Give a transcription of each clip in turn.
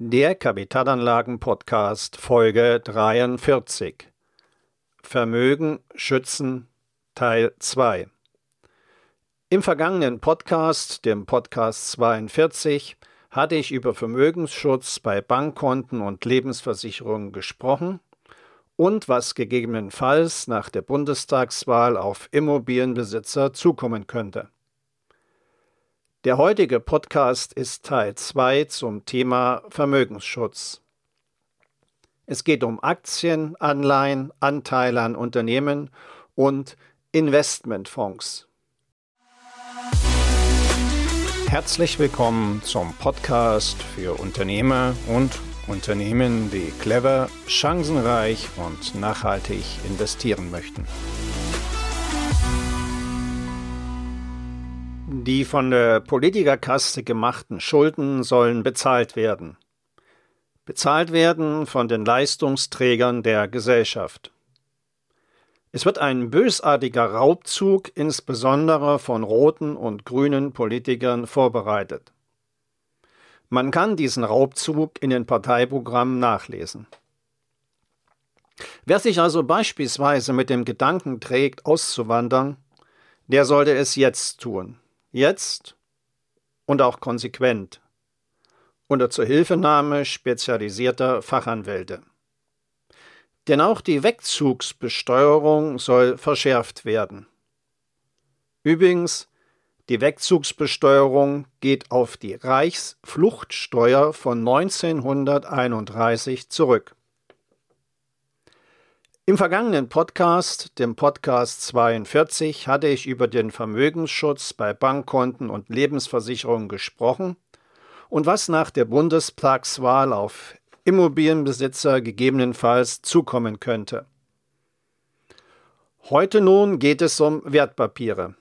Der Kapitalanlagen-Podcast Folge 43 Vermögen schützen Teil 2 Im vergangenen Podcast, dem Podcast 42, hatte ich über Vermögensschutz bei Bankkonten und Lebensversicherungen gesprochen und was gegebenenfalls nach der Bundestagswahl auf Immobilienbesitzer zukommen könnte. Der heutige Podcast ist Teil 2 zum Thema Vermögensschutz. Es geht um Aktien, Anleihen, Anteile an Unternehmen und Investmentfonds. Herzlich willkommen zum Podcast für Unternehmer und Unternehmen, die clever, chancenreich und nachhaltig investieren möchten. Die von der Politikerkaste gemachten Schulden sollen bezahlt werden. Bezahlt werden von den Leistungsträgern der Gesellschaft. Es wird ein bösartiger Raubzug insbesondere von roten und grünen Politikern vorbereitet. Man kann diesen Raubzug in den Parteiprogrammen nachlesen. Wer sich also beispielsweise mit dem Gedanken trägt, auszuwandern, der sollte es jetzt tun. Jetzt und auch konsequent unter Zuhilfenahme spezialisierter Fachanwälte. Denn auch die Wegzugsbesteuerung soll verschärft werden. Übrigens, die Wegzugsbesteuerung geht auf die Reichsfluchtsteuer von 1931 zurück. Im vergangenen Podcast, dem Podcast 42, hatte ich über den Vermögensschutz bei Bankkonten und Lebensversicherungen gesprochen und was nach der Bundestagswahl auf Immobilienbesitzer gegebenenfalls zukommen könnte. Heute nun geht es um Wertpapiere.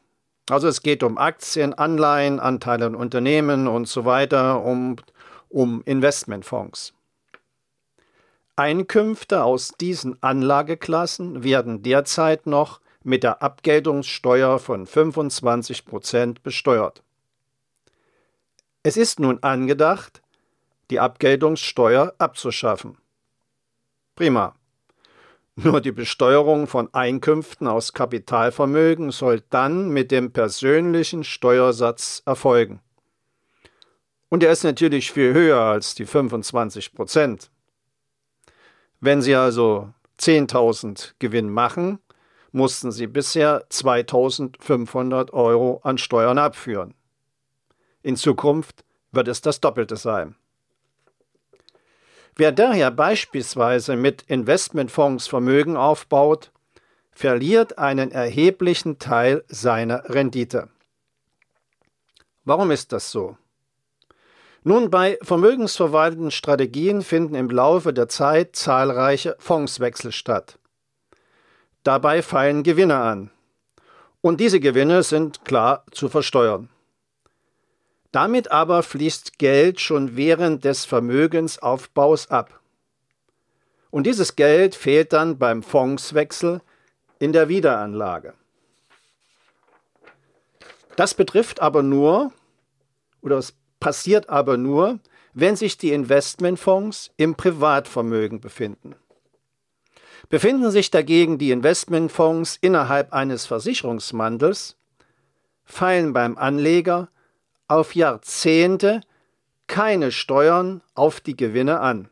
Also es geht um Aktien, Anleihen, Anteile an Unternehmen und so weiter, um, um Investmentfonds. Einkünfte aus diesen Anlageklassen werden derzeit noch mit der Abgeltungssteuer von 25 Prozent besteuert. Es ist nun angedacht, die Abgeltungssteuer abzuschaffen. Prima. Nur die Besteuerung von Einkünften aus Kapitalvermögen soll dann mit dem persönlichen Steuersatz erfolgen. Und er ist natürlich viel höher als die 25 Prozent. Wenn Sie also 10.000 Gewinn machen, mussten Sie bisher 2.500 Euro an Steuern abführen. In Zukunft wird es das Doppelte sein. Wer daher beispielsweise mit Investmentfonds Vermögen aufbaut, verliert einen erheblichen Teil seiner Rendite. Warum ist das so? Nun, bei vermögensverwaltenden Strategien finden im Laufe der Zeit zahlreiche Fondswechsel statt. Dabei fallen Gewinne an. Und diese Gewinne sind klar zu versteuern. Damit aber fließt Geld schon während des Vermögensaufbaus ab. Und dieses Geld fehlt dann beim Fondswechsel in der Wiederanlage. Das betrifft aber nur, oder es passiert aber nur, wenn sich die Investmentfonds im Privatvermögen befinden. Befinden sich dagegen die Investmentfonds innerhalb eines Versicherungsmantels, fallen beim Anleger auf Jahrzehnte keine Steuern auf die Gewinne an.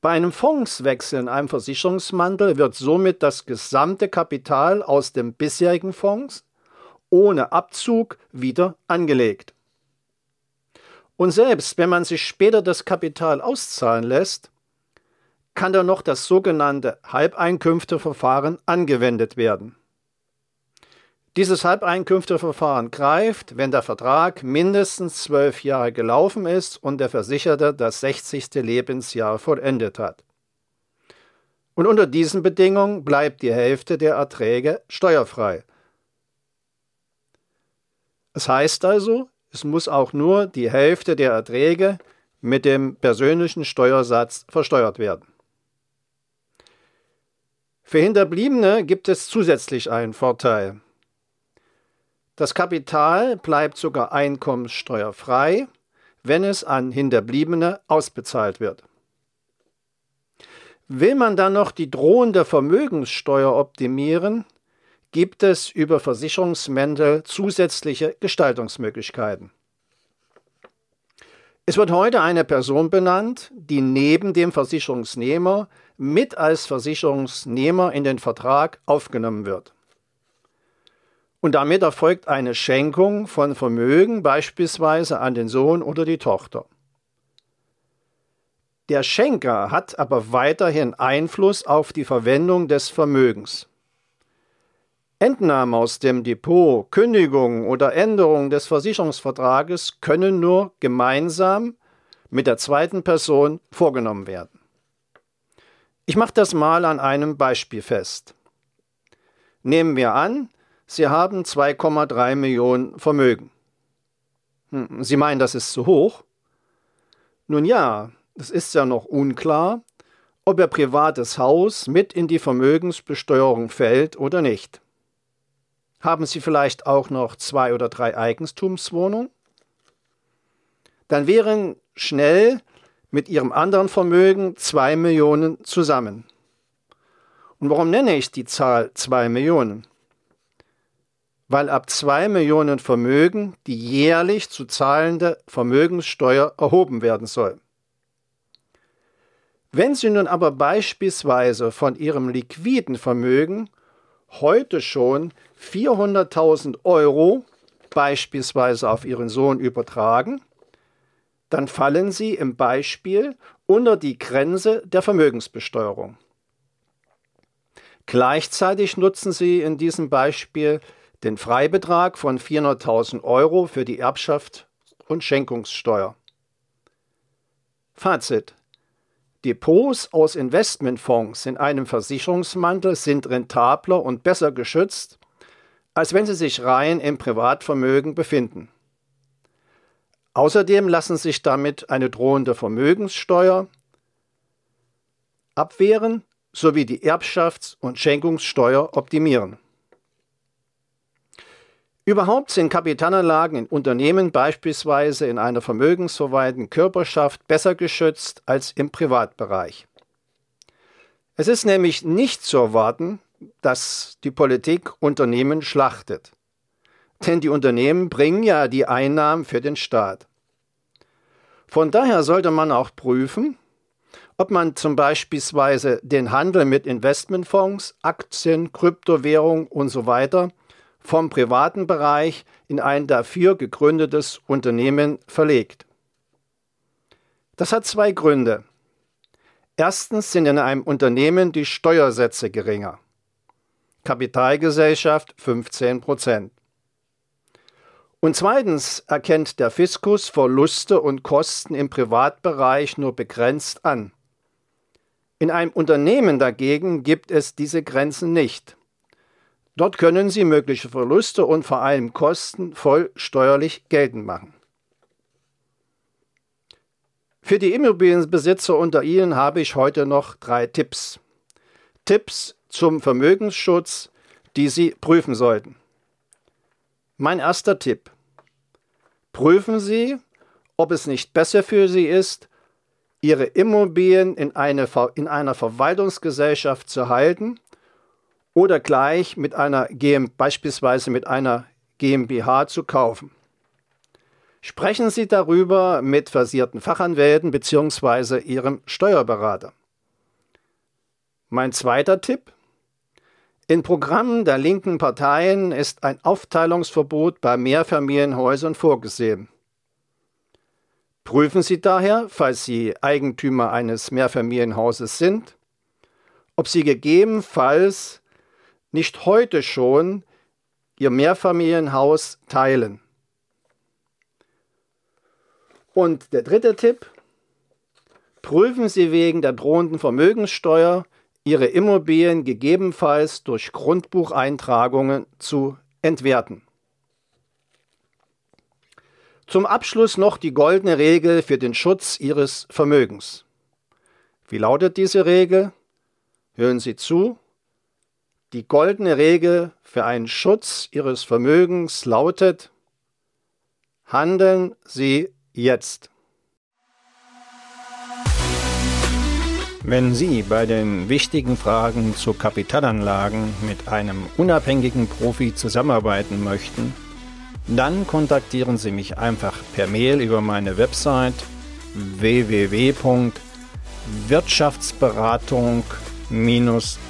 Bei einem Fondswechsel in einem Versicherungsmantel wird somit das gesamte Kapital aus dem bisherigen Fonds ohne Abzug wieder angelegt. Und selbst wenn man sich später das Kapital auszahlen lässt, kann dann noch das sogenannte Halbeinkünfteverfahren angewendet werden. Dieses Halbeinkünfteverfahren greift, wenn der Vertrag mindestens zwölf Jahre gelaufen ist und der Versicherte das 60. Lebensjahr vollendet hat. Und unter diesen Bedingungen bleibt die Hälfte der Erträge steuerfrei. Es heißt also, es muss auch nur die Hälfte der Erträge mit dem persönlichen Steuersatz versteuert werden. Für Hinterbliebene gibt es zusätzlich einen Vorteil. Das Kapital bleibt sogar einkommenssteuerfrei, wenn es an Hinterbliebene ausbezahlt wird. Will man dann noch die drohende Vermögenssteuer optimieren, gibt es über Versicherungsmäntel zusätzliche Gestaltungsmöglichkeiten. Es wird heute eine Person benannt, die neben dem Versicherungsnehmer mit als Versicherungsnehmer in den Vertrag aufgenommen wird. Und damit erfolgt eine Schenkung von Vermögen beispielsweise an den Sohn oder die Tochter. Der Schenker hat aber weiterhin Einfluss auf die Verwendung des Vermögens. Entnahme aus dem Depot, Kündigung oder Änderung des Versicherungsvertrages können nur gemeinsam mit der zweiten Person vorgenommen werden. Ich mache das mal an einem Beispiel fest. Nehmen wir an, Sie haben 2,3 Millionen Vermögen. Hm, Sie meinen, das ist zu hoch? Nun ja, es ist ja noch unklar, ob Ihr privates Haus mit in die Vermögensbesteuerung fällt oder nicht. Haben Sie vielleicht auch noch zwei oder drei Eigentumswohnungen? Dann wären schnell mit Ihrem anderen Vermögen zwei Millionen zusammen. Und warum nenne ich die Zahl zwei Millionen? Weil ab zwei Millionen Vermögen die jährlich zu zahlende Vermögenssteuer erhoben werden soll. Wenn Sie nun aber beispielsweise von Ihrem liquiden Vermögen heute schon 400.000 Euro beispielsweise auf Ihren Sohn übertragen, dann fallen Sie im Beispiel unter die Grenze der Vermögensbesteuerung. Gleichzeitig nutzen Sie in diesem Beispiel den Freibetrag von 400.000 Euro für die Erbschaft und Schenkungssteuer. Fazit. Depots aus Investmentfonds in einem Versicherungsmantel sind rentabler und besser geschützt, als wenn sie sich rein im Privatvermögen befinden. Außerdem lassen sich damit eine drohende Vermögenssteuer abwehren sowie die Erbschafts- und Schenkungssteuer optimieren. Überhaupt sind Kapitalanlagen in Unternehmen beispielsweise in einer vermögensverwaltenden Körperschaft besser geschützt als im Privatbereich. Es ist nämlich nicht zu erwarten, dass die Politik Unternehmen schlachtet. Denn die Unternehmen bringen ja die Einnahmen für den Staat. Von daher sollte man auch prüfen, ob man zum Beispiel den Handel mit Investmentfonds, Aktien, Kryptowährung und so vom privaten Bereich in ein dafür gegründetes Unternehmen verlegt. Das hat zwei Gründe. Erstens sind in einem Unternehmen die Steuersätze geringer. Kapitalgesellschaft 15 Prozent. Und zweitens erkennt der Fiskus Verluste und Kosten im Privatbereich nur begrenzt an. In einem Unternehmen dagegen gibt es diese Grenzen nicht. Dort können Sie mögliche Verluste und vor allem Kosten voll steuerlich geltend machen. Für die Immobilienbesitzer unter Ihnen habe ich heute noch drei Tipps. Tipps zum Vermögensschutz, die Sie prüfen sollten. Mein erster Tipp. Prüfen Sie, ob es nicht besser für Sie ist, Ihre Immobilien in, eine, in einer Verwaltungsgesellschaft zu halten oder gleich mit einer GM, beispielsweise mit einer GmbH zu kaufen. Sprechen Sie darüber mit versierten Fachanwälten bzw. Ihrem Steuerberater. Mein zweiter Tipp. In Programmen der linken Parteien ist ein Aufteilungsverbot bei Mehrfamilienhäusern vorgesehen. Prüfen Sie daher, falls Sie Eigentümer eines Mehrfamilienhauses sind, ob Sie gegebenenfalls nicht heute schon ihr Mehrfamilienhaus teilen. Und der dritte Tipp, prüfen Sie wegen der drohenden Vermögenssteuer Ihre Immobilien gegebenenfalls durch Grundbucheintragungen zu entwerten. Zum Abschluss noch die goldene Regel für den Schutz Ihres Vermögens. Wie lautet diese Regel? Hören Sie zu die goldene Regel für einen Schutz Ihres Vermögens lautet, handeln Sie jetzt. Wenn Sie bei den wichtigen Fragen zu Kapitalanlagen mit einem unabhängigen Profi zusammenarbeiten möchten, dann kontaktieren Sie mich einfach per Mail über meine Website www.wirtschaftsberatung-de